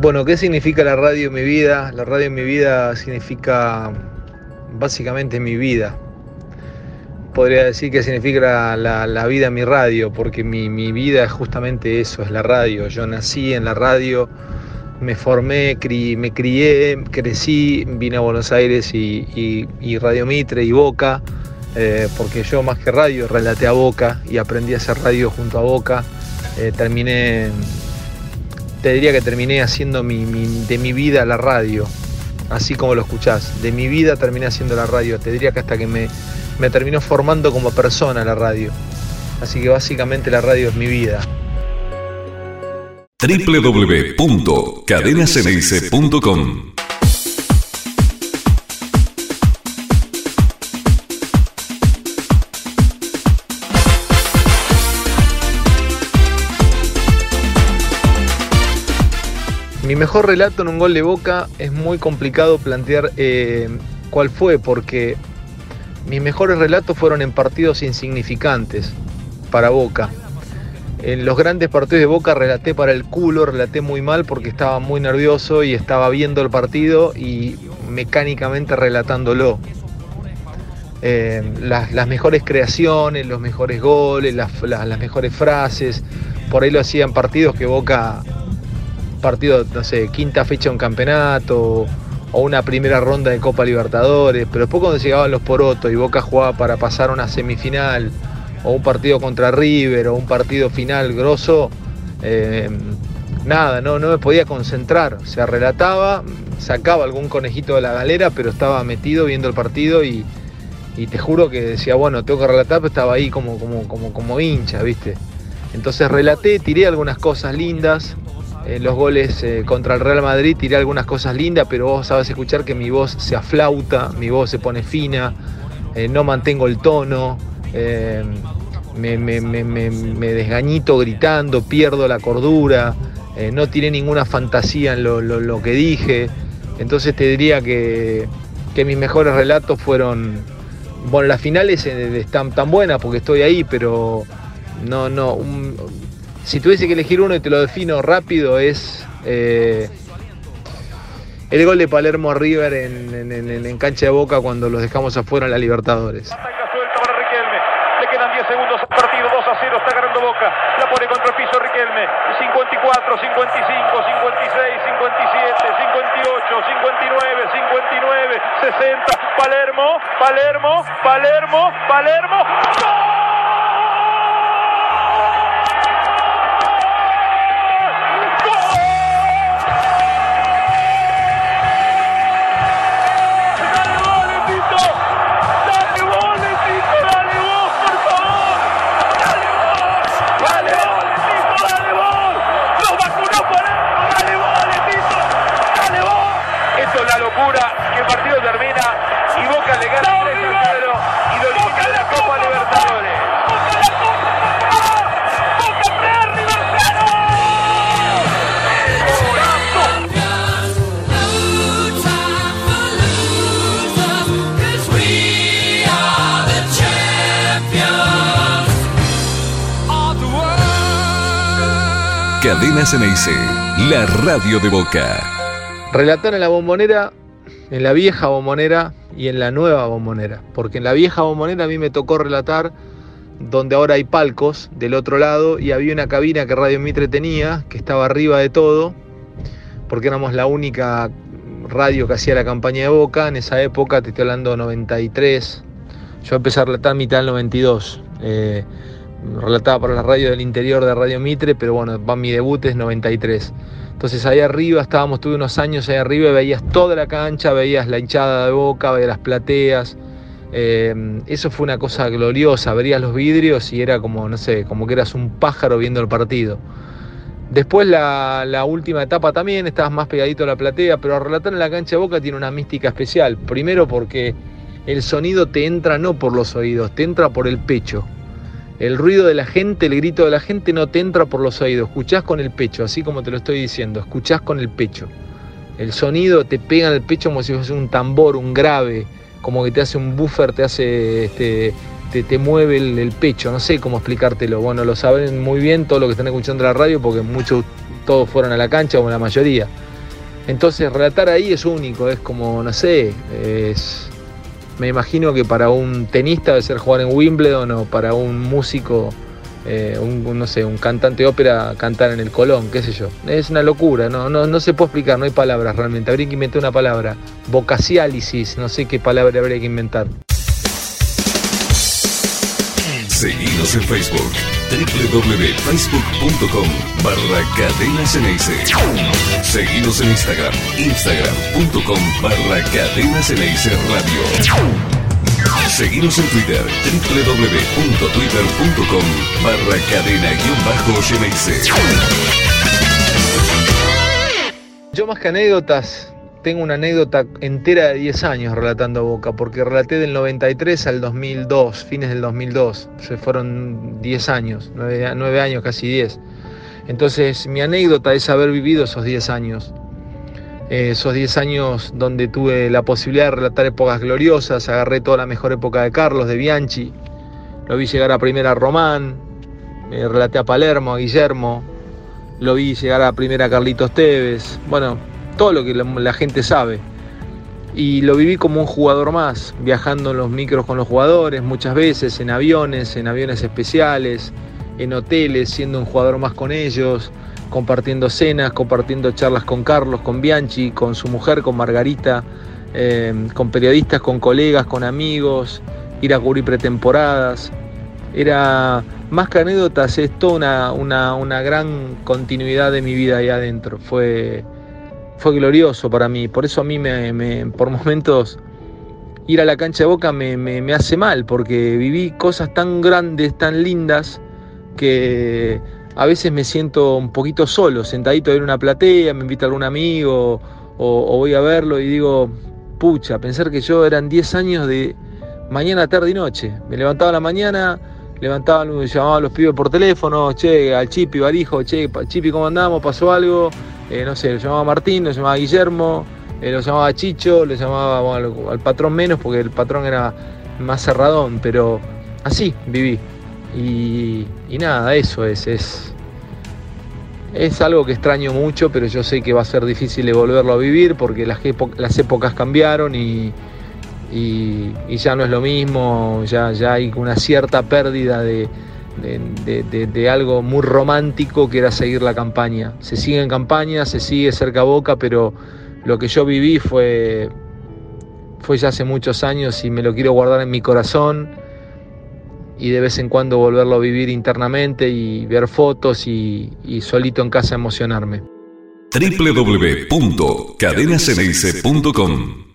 Bueno, ¿qué significa la radio en mi vida? La radio en mi vida significa básicamente mi vida. Podría decir que significa la, vida en mi radio, porque mi, vida es justamente eso, es la radio. Yo nací en la radio, me formé, me crié, crecí, vine a Buenos Aires y, Radio Mitre y Boca, eh, porque yo más que radio relaté a Boca y aprendí a hacer radio junto a Boca. Eh, terminé te diría que terminé haciendo de mi vida la radio, así como lo escuchás. De mi vida terminé haciendo la radio. Te diría que hasta que me, me terminó formando como persona la radio. Así que básicamente la radio es mi vida. Mi mejor relato en un gol de boca es muy complicado plantear eh, cuál fue, porque mis mejores relatos fueron en partidos insignificantes para Boca. En los grandes partidos de Boca relaté para el culo, relaté muy mal porque estaba muy nervioso y estaba viendo el partido y mecánicamente relatándolo. Eh, las, mejores creaciones, los mejores goles, las mejores frases, por ahí lo hacían partidos que Boca partido, no sé, quinta fecha de un campeonato o una primera ronda de Copa Libertadores, pero después cuando llegaban los porotos y Boca jugaba para pasar una semifinal o un partido contra River o un partido final grosso, eh, nada, no, no me podía concentrar, se relataba, sacaba algún conejito de la galera, pero estaba metido viendo el partido y, te juro que decía, bueno, tengo que relatar, pero estaba ahí como, como, como, como hincha, ¿viste? Entonces relaté, tiré algunas cosas lindas, en los goles eh, contra el Real Madrid tiré algunas cosas lindas, pero vos sabes escuchar que mi voz se aflauta, mi voz se pone fina, eh, no mantengo el tono, eh, me, desgañito gritando, pierdo la cordura, no tiré ninguna fantasía en lo, que dije. Entonces te diría que, mis mejores relatos fueron, bueno, las finales están tan buenas porque estoy ahí, pero no, no, si tuviese que elegir uno y te lo defino rápido, es eh, el gol de Palermo a River en, cancha de boca cuando los dejamos afuera en la Libertadores. Le quedan 10 segundos al partido, 2 a 0, está ganando Boca, la pone contra el piso Riquelme, 54, 55, 56, 57, 58, 59, 59, 60, Palermo, Palermo, Palermo, Palermo, ¡Gol! Cadena Ceneice, la radio de Boca. Relatar en la bombonera, en la vieja bombonera y en la nueva bombonera. Porque en la vieja bombonera a mí me tocó relatar donde ahora hay palcos del otro lado y había una cabina que Radio Mitre tenía, que estaba arriba de todo, porque éramos la única radio que hacía la campaña de Boca. En esa época, te estoy hablando 93, yo empecé a relatar mitad del 92 relataba para la radio del interior de Radio Mitre, pero bueno, mi debut es 93. Entonces ahí arriba estábamos, tuve unos años ahí arriba y veías toda la cancha, veías la hinchada de boca, veías las plateas. Eh, eso fue una cosa gloriosa, verías los vidrios y era como, no sé, como que eras un pájaro viendo el partido. Después la, la, última etapa también, estabas más pegadito a la platea, pero relatar en la cancha de boca tiene una mística especial. Primero porque el sonido te entra no por los oídos, te entra por el pecho. El ruido de la gente, el grito de la gente no te entra por los oídos, escuchás con el pecho, así como te lo estoy diciendo, escuchás con el pecho. El sonido te pega en el pecho como si fuese un tambor, un grave, como que te hace un buffer, te hace este, te, mueve el, pecho, no sé cómo explicártelo. Bueno, lo saben muy bien todos los que están escuchando la radio porque muchos, todos fueron a la cancha o la mayoría. Entonces relatar ahí es único, es como, no sé, es, me imagino que para un tenista debe ser jugar en Wimbledon o para un músico, eh, un, no sé, un cantante de ópera cantar en el Colón, qué sé yo. Es una locura, no, no, no se puede explicar, no hay palabras realmente. Habría que inventar una palabra. Vocaciálisis, no sé qué palabra habría que inventar. Seguinos en Facebook www.facebook.com barra Cadenas Seguinos en Instagram instagram.com barra Cadenas Radio. Seguinos en Twitter www.twitter.com barra cadena-geneise. Yo más que anécdotas tengo una anécdota entera de 10 años relatando Boca, porque relaté del 93 al 2002, fines del 2002. Se fueron 10 años, 9, años, casi 10. Entonces, mi anécdota es haber vivido esos 10 años. Eh, esos 10 años donde tuve la posibilidad de relatar épocas gloriosas, agarré toda la mejor época de Carlos, de Bianchi, lo vi llegar a primera a Román, me relaté a Palermo, a Guillermo, lo vi llegar a primera a Carlitos Tevez. Bueno, todo lo que la, gente sabe. Y lo viví como un jugador más, viajando en los micros con los jugadores, muchas veces en aviones, en aviones especiales, en hoteles, siendo un jugador más con ellos, compartiendo cenas, compartiendo charlas con Carlos, con Bianchi, con su mujer, con Margarita, eh, con periodistas, con colegas, con amigos, ir a cubrir pretemporadas. Era más que anécdotas, es toda una, una gran continuidad de mi vida ahí adentro. Fue, fue glorioso para mí. Por eso a mí me, por momentos ir a la cancha de Boca me, hace mal, porque viví cosas tan grandes, tan lindas, que a veces me siento un poquito solo, sentadito en una platea, me invita algún amigo o, voy a verlo y digo, pucha, pensar que yo eran 10 años de mañana, tarde y noche. Me levantaba a la mañana, levantaba, llamaba a los pibes por teléfono, che, al Chipi, Barijo, che, Chipi, ¿cómo andamos? ¿Pasó algo? Eh, no sé, lo llamaba Martín, lo llamaba Guillermo, eh, lo llamaba Chicho, lo llamaba al, patrón menos porque el patrón era más cerradón, pero así viví. Y, nada, eso es, es, es algo que extraño mucho, pero yo sé que va a ser difícil de volverlo a vivir porque las, las épocas cambiaron y, y, ya no es lo mismo, ya, ya hay una cierta pérdida de, de, algo muy romántico que era seguir la campaña. Se sigue en campaña, se sigue cerca boca, pero lo que yo viví fue, fue ya hace muchos años y me lo quiero guardar en mi corazón y de vez en cuando volverlo a vivir internamente y ver fotos y, y solito en casa emocionarme. www.cadenaceneice.com